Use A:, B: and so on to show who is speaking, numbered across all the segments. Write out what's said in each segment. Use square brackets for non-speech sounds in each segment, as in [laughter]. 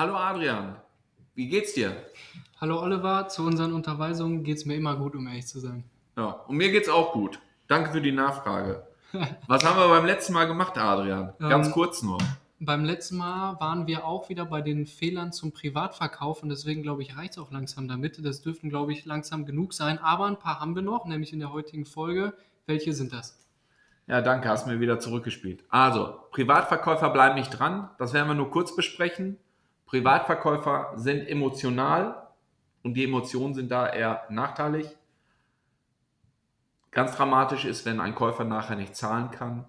A: Hallo Adrian, wie geht's dir?
B: Hallo Oliver, zu unseren Unterweisungen geht's mir immer gut, um ehrlich zu sein.
A: Ja, und mir geht's auch gut. Danke für die Nachfrage. [laughs] Was haben wir beim letzten Mal gemacht, Adrian? Ganz
B: Ähm,
A: kurz nur.
B: Beim letzten Mal waren wir auch wieder bei den Fehlern zum Privatverkauf und deswegen glaube ich, reicht es auch langsam damit. Das dürften, glaube ich, langsam genug sein. Aber ein paar haben wir noch, nämlich in der heutigen Folge. Welche sind das?
A: Ja, danke, hast mir wieder zurückgespielt. Also, Privatverkäufer bleiben nicht dran. Das werden wir nur kurz besprechen. Privatverkäufer sind emotional und die Emotionen sind da eher nachteilig. Ganz dramatisch ist, wenn ein Käufer nachher nicht zahlen kann.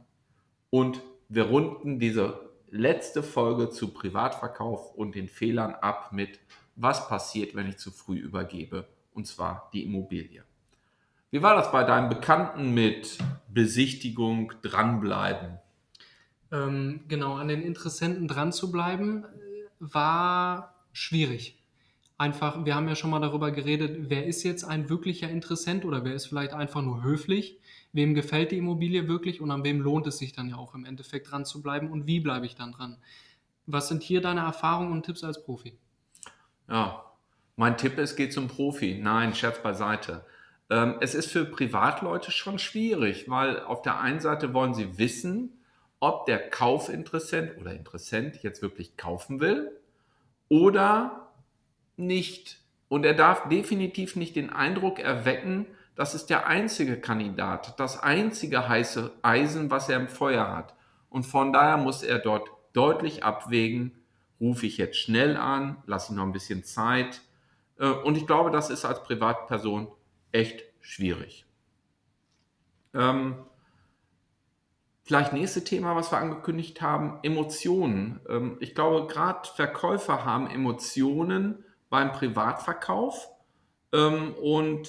A: Und wir runden diese letzte Folge zu Privatverkauf und den Fehlern ab mit, was passiert, wenn ich zu früh übergebe, und zwar die Immobilie. Wie war das bei deinem Bekannten mit Besichtigung, dranbleiben?
B: Ähm, genau, an den Interessenten dran zu bleiben, war schwierig. Einfach, wir haben ja schon mal darüber geredet, wer ist jetzt ein wirklicher Interessent oder wer ist vielleicht einfach nur höflich? Wem gefällt die Immobilie wirklich und an wem lohnt es sich dann ja auch im Endeffekt dran zu bleiben und wie bleibe ich dann dran? Was sind hier deine Erfahrungen und Tipps als Profi?
A: Ja, mein Tipp ist, geht zum Profi. Nein, Scherz beiseite. Ähm, es ist für Privatleute schon schwierig, weil auf der einen Seite wollen sie wissen, ob der Kaufinteressent oder Interessent jetzt wirklich kaufen will oder nicht. Und er darf definitiv nicht den Eindruck erwecken, das ist der einzige Kandidat, das einzige heiße Eisen, was er im Feuer hat. Und von daher muss er dort deutlich abwägen, rufe ich jetzt schnell an, lasse ich noch ein bisschen Zeit. Äh, Und ich glaube, das ist als Privatperson echt schwierig. Ähm, vielleicht nächste Thema, was wir angekündigt haben, Emotionen. Ähm, ich glaube, gerade Verkäufer haben Emotionen beim Privatverkauf. Ähm, und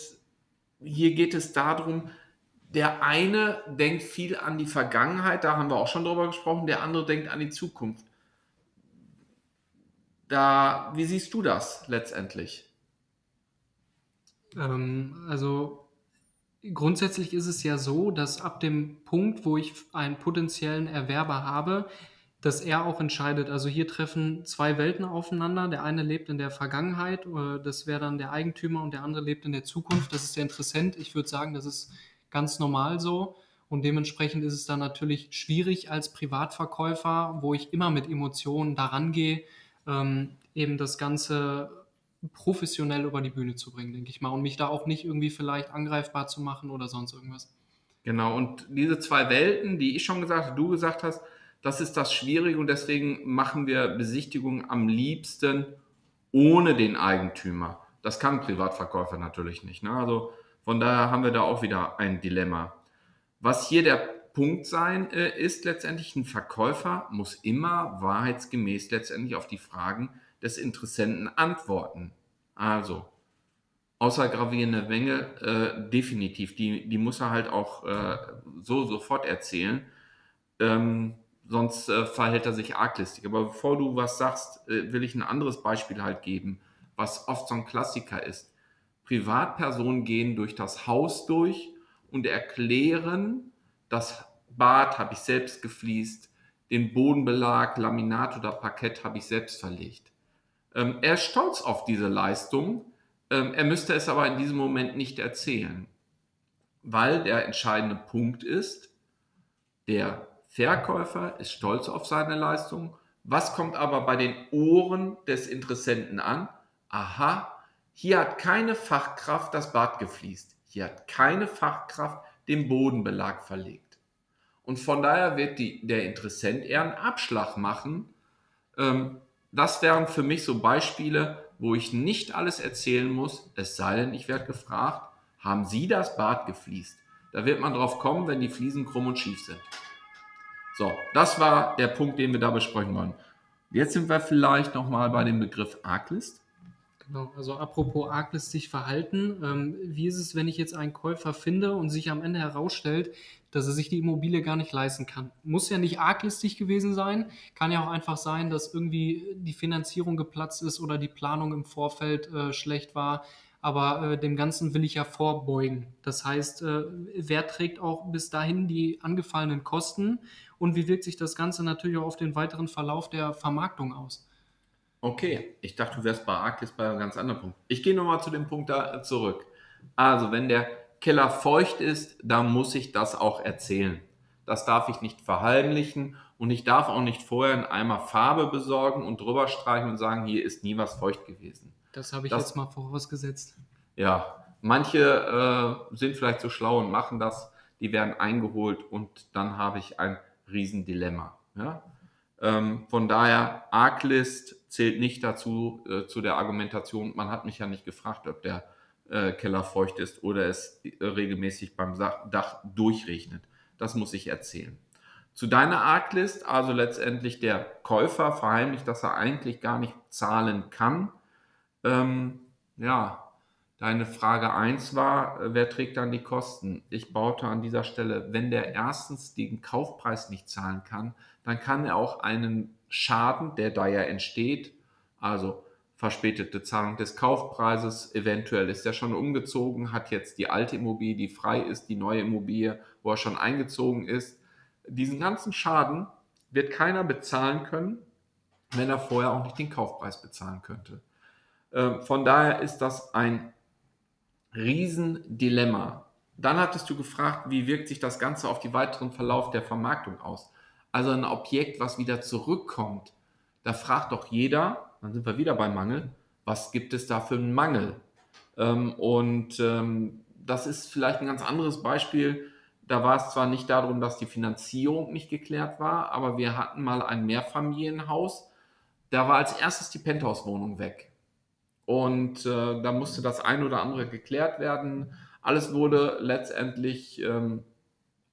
A: hier geht es darum, der eine denkt viel an die Vergangenheit, da haben wir auch schon drüber gesprochen, der andere denkt an die Zukunft. Da, wie siehst du das letztendlich?
B: Ähm, also grundsätzlich ist es ja so, dass ab dem Punkt, wo ich einen potenziellen Erwerber habe, dass er auch entscheidet. Also hier treffen zwei Welten aufeinander. Der eine lebt in der Vergangenheit, äh, das wäre dann der Eigentümer, und der andere lebt in der Zukunft. Das ist der Interessent. Ich würde sagen, das ist ganz normal so. Und dementsprechend ist es dann natürlich schwierig als Privatverkäufer, wo ich immer mit Emotionen daran gehe, ähm, eben das Ganze professionell über die Bühne zu bringen, denke ich mal. Und mich da auch nicht irgendwie vielleicht angreifbar zu machen oder sonst irgendwas.
A: Genau, und diese zwei Welten, die ich schon gesagt habe, du gesagt hast, das ist das Schwierige und deswegen machen wir Besichtigungen am liebsten ohne den Eigentümer. Das kann Privatverkäufer natürlich nicht. Ne? Also von daher haben wir da auch wieder ein Dilemma. Was hier der Punkt sein äh, ist, letztendlich ein Verkäufer muss immer wahrheitsgemäß letztendlich auf die Fragen des Interessenten antworten. Also, außer gravierende Mängel, äh, definitiv, die, die muss er halt auch äh, so sofort erzählen. Ähm, sonst äh, verhält er sich arglistig. Aber bevor du was sagst, äh, will ich ein anderes Beispiel halt geben, was oft so ein Klassiker ist. Privatpersonen gehen durch das Haus durch und erklären, das Bad habe ich selbst gefliest, den Bodenbelag, Laminat oder Parkett habe ich selbst verlegt. Ähm, er ist stolz auf diese Leistung, ähm, er müsste es aber in diesem Moment nicht erzählen, weil der entscheidende Punkt ist, der Verkäufer ist stolz auf seine Leistung. Was kommt aber bei den Ohren des Interessenten an? Aha, hier hat keine Fachkraft das Bad gefliest. Hier hat keine Fachkraft den Bodenbelag verlegt. Und von daher wird die, der Interessent eher einen Abschlag machen. Ähm, das wären für mich so Beispiele, wo ich nicht alles erzählen muss, es sei denn, ich werde gefragt, haben Sie das Bad gefliest? Da wird man drauf kommen, wenn die Fliesen krumm und schief sind. So, das war der Punkt, den wir da besprechen wollen. Jetzt sind wir vielleicht nochmal bei dem Begriff Arglist.
B: Genau, also apropos arglistig verhalten, ähm, wie ist es, wenn ich jetzt einen Käufer finde und sich am Ende herausstellt, dass er sich die Immobilie gar nicht leisten kann? Muss ja nicht arglistig gewesen sein, kann ja auch einfach sein, dass irgendwie die Finanzierung geplatzt ist oder die Planung im Vorfeld äh, schlecht war, aber äh, dem Ganzen will ich ja vorbeugen. Das heißt, äh, wer trägt auch bis dahin die angefallenen Kosten und wie wirkt sich das Ganze natürlich auch auf den weiteren Verlauf der Vermarktung aus?
A: Okay, ich dachte, du wärst bei Arktis bei einem ganz anderen Punkt. Ich gehe nochmal zu dem Punkt da zurück. Also, wenn der Keller feucht ist, dann muss ich das auch erzählen. Das darf ich nicht verheimlichen und ich darf auch nicht vorher einen Eimer Farbe besorgen und drüber streichen und sagen, hier ist nie was feucht gewesen.
B: Das habe ich das, jetzt mal vorausgesetzt.
A: Ja, manche äh, sind vielleicht so schlau und machen das, die werden eingeholt und dann habe ich ein Riesendilemma. Ja? Ähm, von daher, Arglist zählt nicht dazu, äh, zu der Argumentation, man hat mich ja nicht gefragt, ob der äh, Keller feucht ist oder es äh, regelmäßig beim Dach durchregnet. Das muss ich erzählen. Zu deiner Arglist, also letztendlich der Käufer verheimlicht, dass er eigentlich gar nicht zahlen kann. Ähm, ja, deine Frage 1 war, äh, wer trägt dann die Kosten? Ich baute an dieser Stelle, wenn der erstens den Kaufpreis nicht zahlen kann, dann kann er auch einen Schaden, der da ja entsteht, also verspätete Zahlung des Kaufpreises, eventuell ist er schon umgezogen, hat jetzt die alte Immobilie, die frei ist, die neue Immobilie, wo er schon eingezogen ist. Diesen ganzen Schaden wird keiner bezahlen können, wenn er vorher auch nicht den Kaufpreis bezahlen könnte. Ähm, von daher ist das ein Riesendilemma. Dann hattest du gefragt, wie wirkt sich das Ganze auf den weiteren Verlauf der Vermarktung aus? Also ein Objekt, was wieder zurückkommt, da fragt doch jeder, dann sind wir wieder beim Mangel, was gibt es da für einen Mangel? Ähm, und ähm, das ist vielleicht ein ganz anderes Beispiel. Da war es zwar nicht darum, dass die Finanzierung nicht geklärt war, aber wir hatten mal ein Mehrfamilienhaus. Da war als erstes die Penthouse-Wohnung weg. Und äh, da musste das ein oder andere geklärt werden. Alles wurde letztendlich ähm,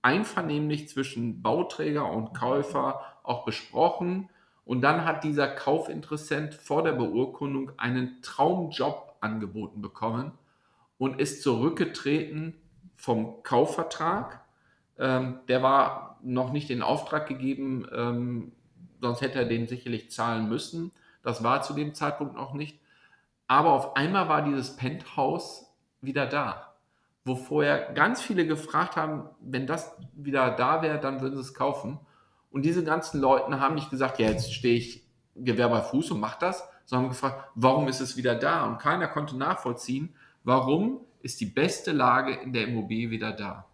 A: einvernehmlich zwischen Bauträger und Käufer auch besprochen. Und dann hat dieser Kaufinteressent vor der Beurkundung einen Traumjob angeboten bekommen und ist zurückgetreten vom Kaufvertrag. Ähm, der war noch nicht in Auftrag gegeben, ähm, sonst hätte er den sicherlich zahlen müssen. Das war zu dem Zeitpunkt noch nicht. Aber auf einmal war dieses Penthouse wieder da wo vorher ganz viele gefragt haben, wenn das wieder da wäre, dann würden sie es kaufen. Und diese ganzen Leute haben nicht gesagt, ja, jetzt stehe ich Gewehr bei Fuß und mache das, sondern gefragt, warum ist es wieder da? Und keiner konnte nachvollziehen, warum ist die beste Lage in der Immobilie wieder da.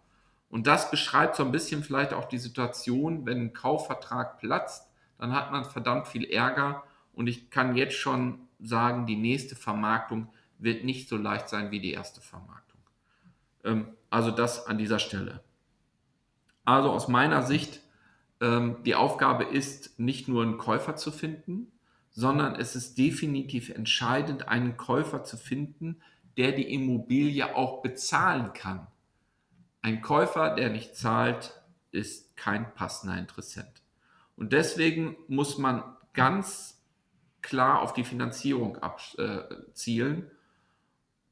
A: Und das beschreibt so ein bisschen vielleicht auch die Situation, wenn ein Kaufvertrag platzt, dann hat man verdammt viel Ärger. Und ich kann jetzt schon sagen, die nächste Vermarktung wird nicht so leicht sein wie die erste Vermarktung. Ähm, also das an dieser Stelle. Also aus meiner Sicht, ähm, die Aufgabe ist nicht nur einen Käufer zu finden, sondern es ist definitiv entscheidend, einen Käufer zu finden, der die Immobilie auch bezahlen kann. Ein Käufer, der nicht zahlt, ist kein passender Interessent. Und deswegen muss man ganz klar auf die Finanzierung abzielen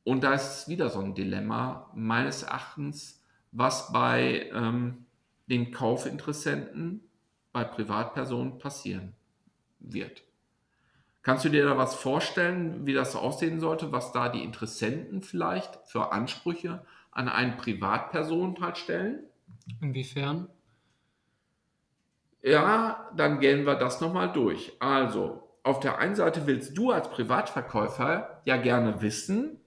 A: und da ist wieder so ein Dilemma, meines Erachtens, was bei ähm, den Kaufinteressenten, bei Privatpersonen passieren wird. Kannst du dir da was vorstellen, wie das aussehen sollte, was da die Interessenten vielleicht für Ansprüche an eine Privatperson halt stellen?
B: Inwiefern?
A: Ja, dann gehen wir das nochmal durch. Also, auf der einen Seite willst du als Privatverkäufer ja gerne wissen,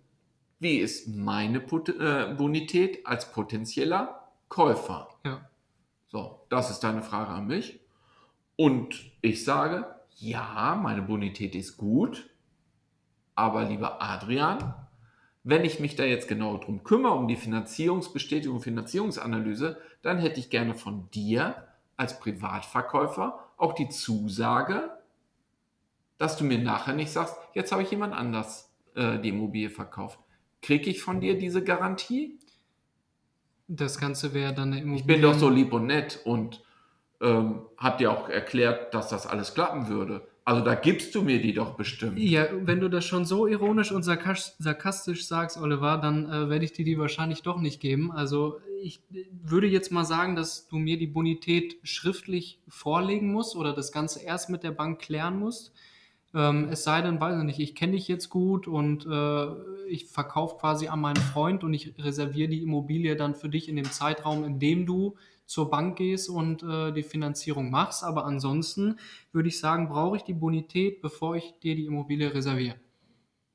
A: wie ist meine Pot äh, Bonität als potenzieller Käufer?
B: Ja.
A: So, das ist deine Frage an mich. Und ich sage, ja, meine Bonität ist gut, aber lieber Adrian, wenn ich mich da jetzt genau drum kümmere, um die Finanzierungsbestätigung, Finanzierungsanalyse, dann hätte ich gerne von dir als Privatverkäufer auch die Zusage, dass du mir nachher nicht sagst, jetzt habe ich jemand anders äh, die Immobilie verkauft. Kriege ich von dir diese Garantie?
B: Das Ganze wäre dann eine
A: Immobilie. Ich bin doch so lieb und nett und ähm, hab dir auch erklärt, dass das alles klappen würde. Also da gibst du mir die doch bestimmt.
B: Ja, wenn du das schon so ironisch und sarkastisch sagst, Oliver, dann äh, werde ich dir die wahrscheinlich doch nicht geben. Also ich würde jetzt mal sagen, dass du mir die Bonität schriftlich vorlegen musst oder das Ganze erst mit der Bank klären musst. Ähm, es sei denn, weiß ich nicht, ich kenne dich jetzt gut und äh, ich verkaufe quasi an meinen Freund und ich reserviere die Immobilie dann für dich in dem Zeitraum, in dem du zur Bank gehst und äh, die Finanzierung machst. Aber ansonsten würde ich sagen, brauche ich die Bonität, bevor ich dir die Immobilie reserviere.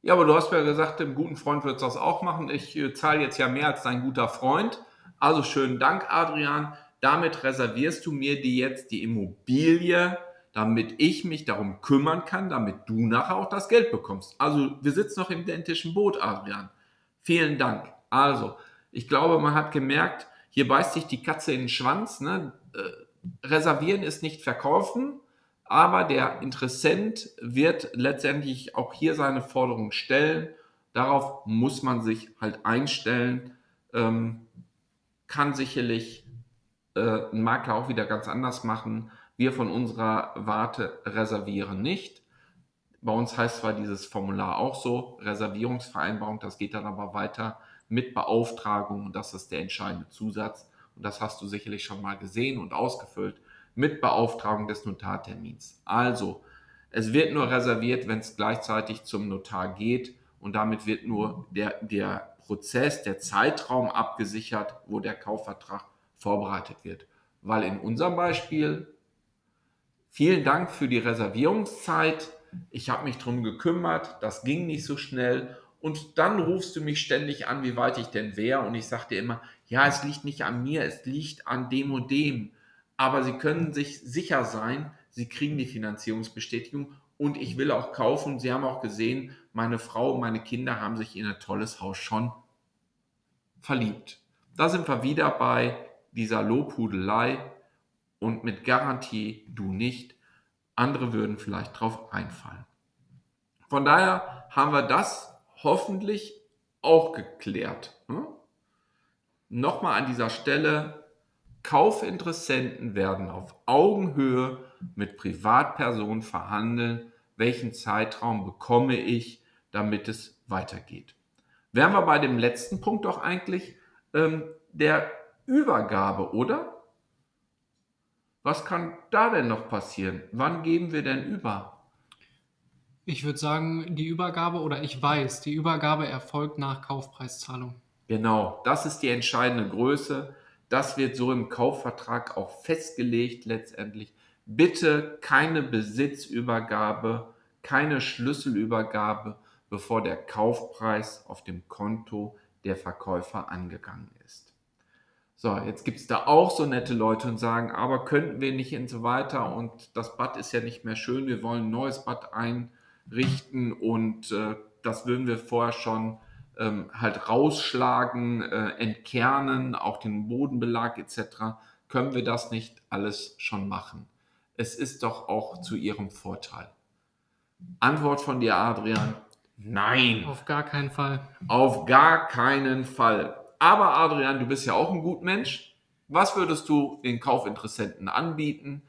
A: Ja, aber du hast ja gesagt, dem guten Freund wird das auch machen. Ich äh, zahle jetzt ja mehr als dein guter Freund. Also schönen Dank, Adrian. Damit reservierst du mir die jetzt die Immobilie, damit ich mich darum kümmern kann, damit du nachher auch das Geld bekommst. Also wir sitzen noch im identischen Boot, Adrian. Vielen Dank. Also, ich glaube, man hat gemerkt, hier beißt sich die Katze in den Schwanz. Ne? Äh, reservieren ist nicht verkaufen, aber der Interessent wird letztendlich auch hier seine Forderung stellen. Darauf muss man sich halt einstellen. Ähm, kann sicherlich äh, ein Makler auch wieder ganz anders machen. Wir von unserer Warte reservieren nicht. Bei uns heißt zwar dieses Formular auch so, Reservierungsvereinbarung, das geht dann aber weiter mit Beauftragung und das ist der entscheidende Zusatz und das hast du sicherlich schon mal gesehen und ausgefüllt mit Beauftragung des Notartermins. Also, es wird nur reserviert, wenn es gleichzeitig zum Notar geht und damit wird nur der, der Prozess, der Zeitraum abgesichert, wo der Kaufvertrag vorbereitet wird. Weil in unserem Beispiel, vielen Dank für die Reservierungszeit, ich habe mich darum gekümmert, das ging nicht so schnell und dann rufst du mich ständig an, wie weit ich denn wäre. Und ich sage dir immer, ja, es liegt nicht an mir, es liegt an dem und dem. Aber Sie können sich sicher sein, Sie kriegen die Finanzierungsbestätigung und ich will auch kaufen. Sie haben auch gesehen, meine Frau und meine Kinder haben sich in ein tolles Haus schon verliebt. Da sind wir wieder bei dieser Lobhudelei und mit Garantie du nicht. Andere würden vielleicht drauf einfallen. Von daher haben wir das hoffentlich auch geklärt. Ne? Nochmal an dieser Stelle, Kaufinteressenten werden auf Augenhöhe mit Privatpersonen verhandeln, welchen Zeitraum bekomme ich, damit es weitergeht. Wären wir bei dem letzten Punkt doch eigentlich ähm, der Übergabe, oder? Was kann da denn noch passieren? Wann geben wir denn über?
B: Ich würde sagen, die Übergabe oder ich weiß, die Übergabe erfolgt nach Kaufpreiszahlung.
A: Genau, das ist die entscheidende Größe. Das wird so im Kaufvertrag auch festgelegt letztendlich. Bitte keine Besitzübergabe, keine Schlüsselübergabe, bevor der Kaufpreis auf dem Konto der Verkäufer angegangen ist. So, jetzt gibt es da auch so nette Leute und sagen, aber könnten wir nicht und so weiter und das Bad ist ja nicht mehr schön, wir wollen ein neues Bad ein richten und äh, das würden wir vorher schon ähm, halt rausschlagen, äh, entkernen, auch den Bodenbelag etc. Können wir das nicht alles schon machen? Es ist doch auch zu Ihrem Vorteil. Antwort von dir, Adrian. Nein.
B: Auf gar keinen Fall.
A: Auf gar keinen Fall. Aber Adrian, du bist ja auch ein gut Mensch. Was würdest du den Kaufinteressenten anbieten?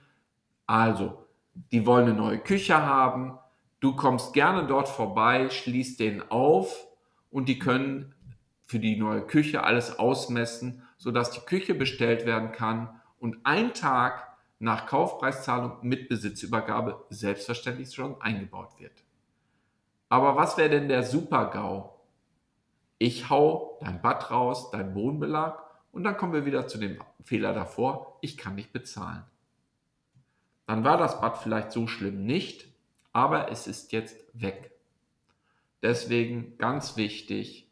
A: Also, die wollen eine neue Küche haben, Du kommst gerne dort vorbei, schließt den auf und die können für die neue Küche alles ausmessen, sodass die Küche bestellt werden kann und ein Tag nach Kaufpreiszahlung mit Besitzübergabe selbstverständlich schon eingebaut wird. Aber was wäre denn der Super-GAU? Ich hau dein Bad raus, dein Bodenbelag und dann kommen wir wieder zu dem Fehler davor, ich kann nicht bezahlen. Dann war das Bad vielleicht so schlimm nicht, aber es ist jetzt weg. Deswegen ganz wichtig,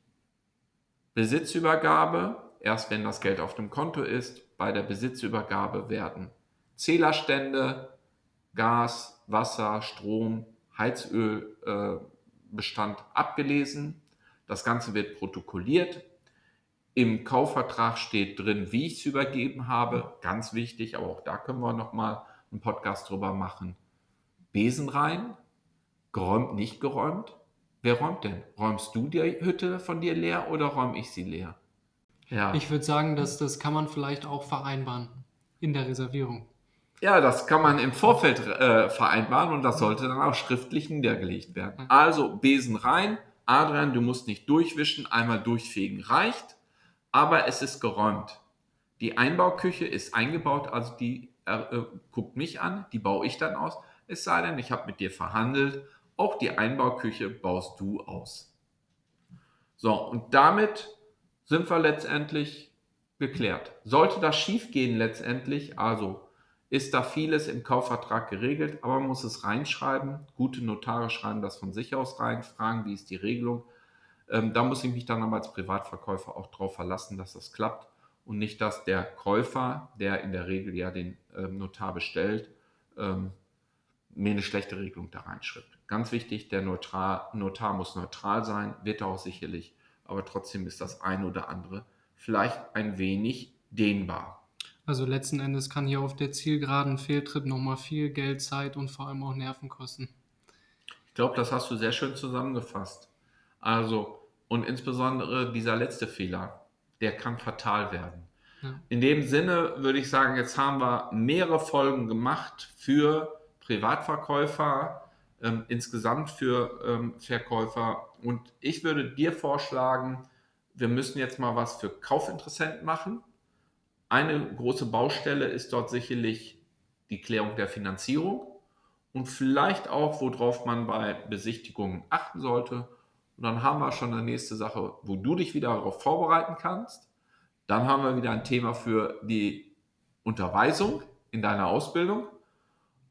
A: Besitzübergabe, erst wenn das Geld auf dem Konto ist, bei der Besitzübergabe werden Zählerstände, Gas, Wasser, Strom, Heizölbestand äh, abgelesen. Das Ganze wird protokolliert. Im Kaufvertrag steht drin, wie ich es übergeben habe. Ganz wichtig, aber auch da können wir nochmal einen Podcast drüber machen. Besen rein, geräumt, nicht geräumt. Wer räumt denn? Räumst du die Hütte von dir leer oder räume ich sie leer?
B: Ja. Ich würde sagen, dass das kann man vielleicht auch vereinbaren in der Reservierung.
A: Ja, das kann man im Vorfeld äh, vereinbaren und das sollte dann auch schriftlich niedergelegt werden. Also Besen rein. Adrian, du musst nicht durchwischen, einmal durchfegen reicht, aber es ist geräumt. Die Einbauküche ist eingebaut, also die äh, äh, guckt mich an, die baue ich dann aus. Es sei denn, ich habe mit dir verhandelt, auch die Einbauküche baust du aus. So, und damit sind wir letztendlich geklärt. Sollte das schiefgehen letztendlich, also ist da vieles im Kaufvertrag geregelt, aber man muss es reinschreiben. Gute Notare schreiben das von sich aus rein, fragen, wie ist die Regelung. Ähm, da muss ich mich dann aber als Privatverkäufer auch darauf verlassen, dass das klappt und nicht, dass der Käufer, der in der Regel ja den ähm, Notar bestellt, ähm, mir eine schlechte Regelung da reinschreibt. Ganz wichtig, der Notar, Notar muss neutral sein, wird er auch sicherlich, aber trotzdem ist das eine oder andere vielleicht ein wenig dehnbar.
B: Also letzten Endes kann hier auf der Zielgeraden Fehltritt nochmal viel Geld, Zeit und vor allem auch Nerven kosten.
A: Ich glaube, das hast du sehr schön zusammengefasst. Also, und insbesondere dieser letzte Fehler, der kann fatal werden. Ja. In dem Sinne würde ich sagen, jetzt haben wir mehrere Folgen gemacht für Privatverkäufer, ähm, insgesamt für ähm, Verkäufer. Und ich würde dir vorschlagen, wir müssen jetzt mal was für Kaufinteressenten machen. Eine große Baustelle ist dort sicherlich die Klärung der Finanzierung und vielleicht auch, worauf man bei Besichtigungen achten sollte. Und dann haben wir schon eine nächste Sache, wo du dich wieder darauf vorbereiten kannst. Dann haben wir wieder ein Thema für die Unterweisung in deiner Ausbildung.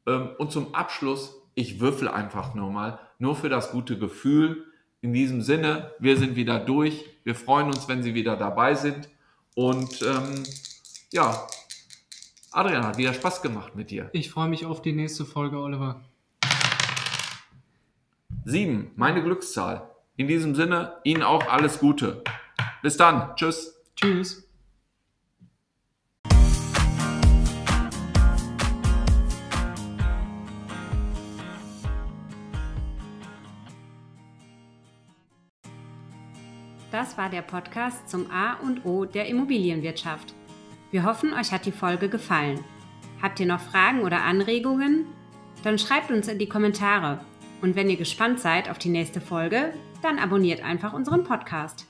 A: Ähm, und zum Abschluss, ich würfel einfach nur mal, nur für das gute Gefühl. In diesem Sinne, wir sind wieder durch. Wir freuen uns, wenn Sie wieder dabei sind. Und ähm, ja, Adrian hat wieder Spaß gemacht mit dir.
B: Ich freue mich auf die nächste Folge, Oliver.
A: Sieben, meine Glückszahl. In diesem Sinne, Ihnen auch alles Gute. Bis dann. Tschüss.
B: Tschüss.
C: Das war der Podcast zum A und O der Immobilienwirtschaft. Wir hoffen, euch hat die Folge gefallen. Habt ihr noch Fragen oder Anregungen? Dann schreibt uns in die Kommentare. Und wenn ihr gespannt seid auf die nächste Folge, dann abonniert einfach unseren Podcast.